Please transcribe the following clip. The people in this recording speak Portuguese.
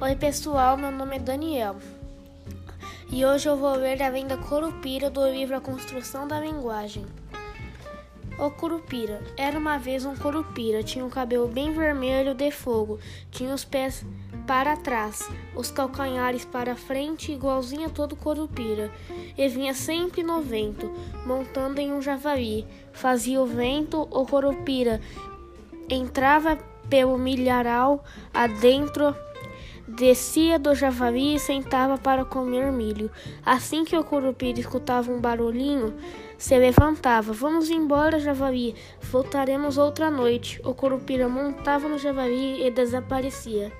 Oi pessoal, meu nome é Daniel e hoje eu vou ler a venda Corupira do livro A Construção da Linguagem. O Curupira era uma vez um Curupira, tinha o um cabelo bem vermelho de fogo, tinha os pés para trás, os calcanhares para frente, igualzinho a todo Curupira, e vinha sempre no vento, montando em um javali. Fazia o vento, o Curupira entrava pelo milharal adentro Descia do javali e sentava para comer milho. Assim que o curupira escutava um barulhinho, se levantava. Vamos embora, javali. Voltaremos outra noite. O curupira montava no javali e desaparecia.